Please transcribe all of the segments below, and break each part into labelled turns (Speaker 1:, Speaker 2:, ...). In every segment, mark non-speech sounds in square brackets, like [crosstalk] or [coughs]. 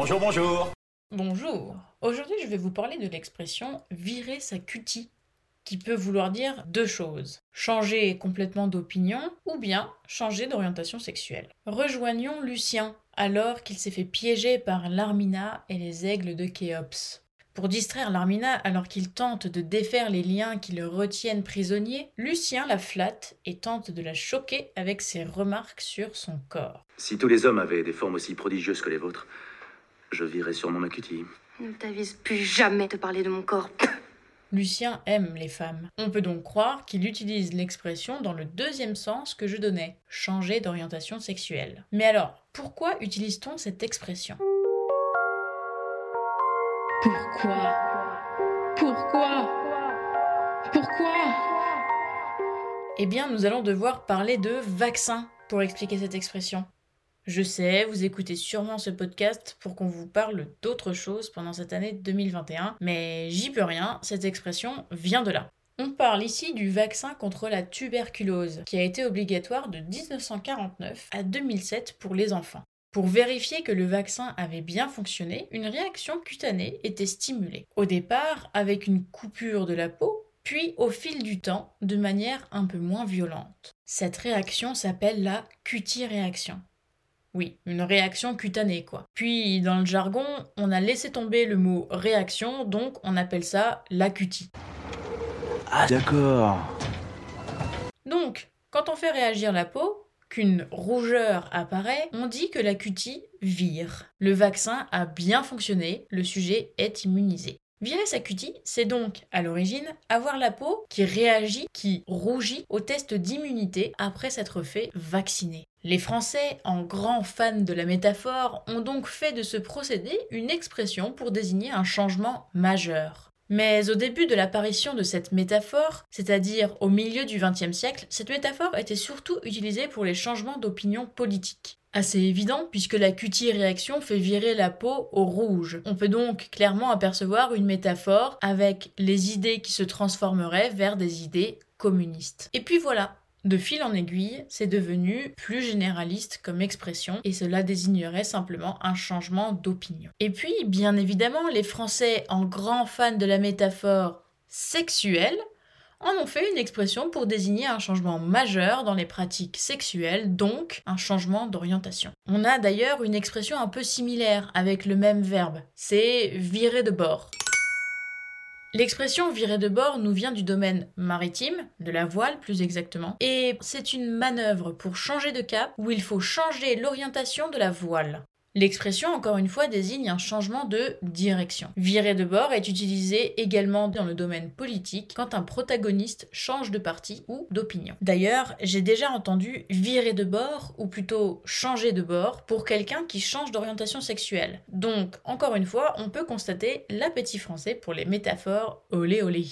Speaker 1: Bonjour, bonjour.
Speaker 2: Bonjour. Aujourd'hui, je vais vous parler de l'expression virer sa cutie, qui peut vouloir dire deux choses changer complètement d'opinion ou bien changer d'orientation sexuelle. Rejoignons Lucien, alors qu'il s'est fait piéger par l'Armina et les aigles de Khéops. Pour distraire l'Armina alors qu'il tente de défaire les liens qui le retiennent prisonnier, Lucien la flatte et tente de la choquer avec ses remarques sur son corps.
Speaker 3: Si tous les hommes avaient des formes aussi prodigieuses que les vôtres, je virais sûrement ma cutie.
Speaker 4: Ne t'avise plus jamais de parler de mon corps. [coughs]
Speaker 2: Lucien aime les femmes. On peut donc croire qu'il utilise l'expression dans le deuxième sens que je donnais, changer d'orientation sexuelle. Mais alors, pourquoi utilise-t-on cette expression?
Speaker 5: Pourquoi? Pourquoi? Pourquoi?
Speaker 2: Eh bien, nous allons devoir parler de vaccin pour expliquer cette expression. Je sais, vous écoutez sûrement ce podcast pour qu'on vous parle d'autres choses pendant cette année 2021, mais j'y peux rien, cette expression vient de là. On parle ici du vaccin contre la tuberculose, qui a été obligatoire de 1949 à 2007 pour les enfants. Pour vérifier que le vaccin avait bien fonctionné, une réaction cutanée était stimulée. Au départ, avec une coupure de la peau, puis au fil du temps, de manière un peu moins violente. Cette réaction s'appelle la cutie-réaction. Oui, une réaction cutanée, quoi. Puis, dans le jargon, on a laissé tomber le mot réaction, donc on appelle ça la cutie.
Speaker 1: Ah, d'accord.
Speaker 2: Donc, quand on fait réagir la peau, qu'une rougeur apparaît, on dit que la cutie vire. Le vaccin a bien fonctionné, le sujet est immunisé. Virer sa c'est donc, à l'origine, avoir la peau qui réagit, qui rougit au test d'immunité après s'être fait vacciner. Les Français, en grands fans de la métaphore, ont donc fait de ce procédé une expression pour désigner un changement majeur. Mais au début de l'apparition de cette métaphore, c'est-à-dire au milieu du XXe siècle, cette métaphore était surtout utilisée pour les changements d'opinion politique. Assez évident puisque la cutie réaction fait virer la peau au rouge. On peut donc clairement apercevoir une métaphore avec les idées qui se transformeraient vers des idées communistes. Et puis voilà, de fil en aiguille, c'est devenu plus généraliste comme expression et cela désignerait simplement un changement d'opinion. Et puis, bien évidemment, les Français, en grands fans de la métaphore sexuelle, en ont fait une expression pour désigner un changement majeur dans les pratiques sexuelles, donc un changement d'orientation. On a d'ailleurs une expression un peu similaire avec le même verbe, c'est virer de bord. L'expression virer de bord nous vient du domaine maritime, de la voile plus exactement, et c'est une manœuvre pour changer de cap où il faut changer l'orientation de la voile. L'expression, encore une fois, désigne un changement de direction. Virer de bord est utilisé également dans le domaine politique quand un protagoniste change de parti ou d'opinion. D'ailleurs, j'ai déjà entendu virer de bord, ou plutôt changer de bord, pour quelqu'un qui change d'orientation sexuelle. Donc, encore une fois, on peut constater l'appétit français pour les métaphores olé olé.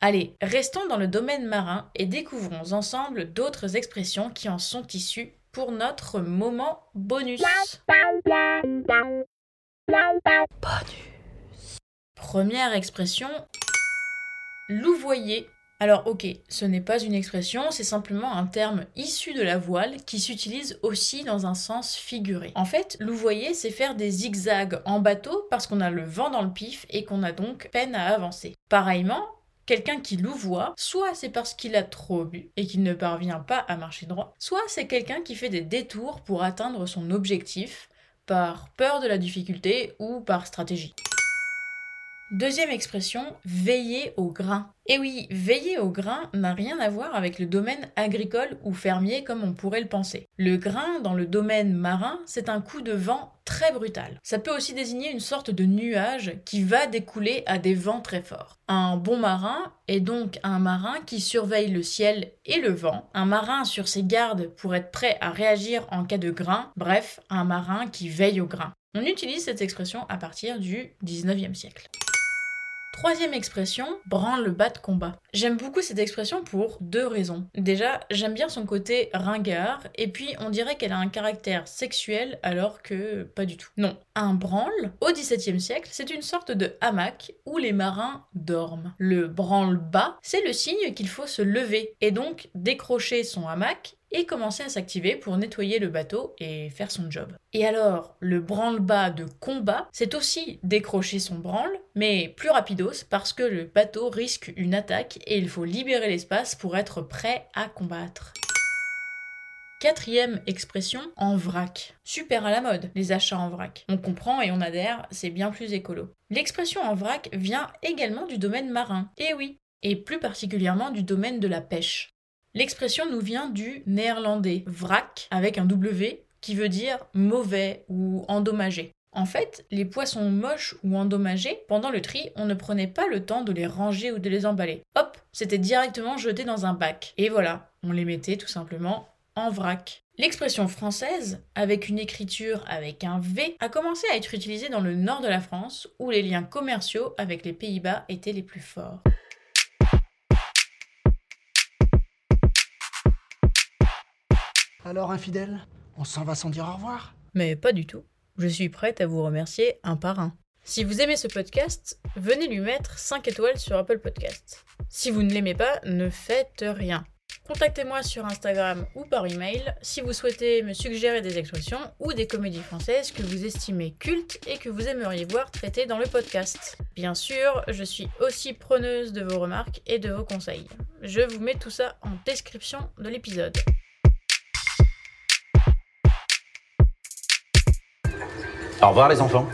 Speaker 2: Allez, restons dans le domaine marin et découvrons ensemble d'autres expressions qui en sont issues pour notre moment bonus. Bonus. Première expression, louvoyer. Alors ok, ce n'est pas une expression, c'est simplement un terme issu de la voile qui s'utilise aussi dans un sens figuré. En fait, louvoyer, c'est faire des zigzags en bateau parce qu'on a le vent dans le pif et qu'on a donc peine à avancer. Pareillement, Quelqu'un qui louvoie, soit c'est parce qu'il a trop bu et qu'il ne parvient pas à marcher droit, soit c'est quelqu'un qui fait des détours pour atteindre son objectif par peur de la difficulté ou par stratégie. Deuxième expression, veiller au grain. Et oui, veiller au grain n'a rien à voir avec le domaine agricole ou fermier comme on pourrait le penser. Le grain dans le domaine marin, c'est un coup de vent très brutal. Ça peut aussi désigner une sorte de nuage qui va découler à des vents très forts. Un bon marin est donc un marin qui surveille le ciel et le vent, un marin sur ses gardes pour être prêt à réagir en cas de grain, bref, un marin qui veille au grain. On utilise cette expression à partir du 19e siècle. Troisième expression, branle-bas de combat. J'aime beaucoup cette expression pour deux raisons. Déjà, j'aime bien son côté ringard, et puis on dirait qu'elle a un caractère sexuel alors que pas du tout. Non, un branle, au XVIIe siècle, c'est une sorte de hamac où les marins dorment. Le branle-bas, c'est le signe qu'il faut se lever, et donc décrocher son hamac et commençait à s'activer pour nettoyer le bateau et faire son job. Et alors, le branle-bas de combat, c'est aussi décrocher son branle, mais plus rapidos parce que le bateau risque une attaque et il faut libérer l'espace pour être prêt à combattre. Quatrième expression, en vrac. Super à la mode, les achats en vrac. On comprend et on adhère, c'est bien plus écolo. L'expression en vrac vient également du domaine marin. Et oui, et plus particulièrement du domaine de la pêche. L'expression nous vient du néerlandais vrac avec un W qui veut dire mauvais ou endommagé. En fait, les poissons moches ou endommagés, pendant le tri, on ne prenait pas le temps de les ranger ou de les emballer. Hop, c'était directement jeté dans un bac. Et voilà, on les mettait tout simplement en vrac. L'expression française, avec une écriture avec un V, a commencé à être utilisée dans le nord de la France, où les liens commerciaux avec les Pays-Bas étaient les plus forts.
Speaker 6: Alors, infidèle, on s'en va sans dire au revoir
Speaker 2: Mais pas du tout. Je suis prête à vous remercier un par un. Si vous aimez ce podcast, venez lui mettre 5 étoiles sur Apple Podcast. Si vous ne l'aimez pas, ne faites rien. Contactez-moi sur Instagram ou par email si vous souhaitez me suggérer des expressions ou des comédies françaises que vous estimez cultes et que vous aimeriez voir traitées dans le podcast. Bien sûr, je suis aussi preneuse de vos remarques et de vos conseils. Je vous mets tout ça en description de l'épisode.
Speaker 3: Au revoir les enfants.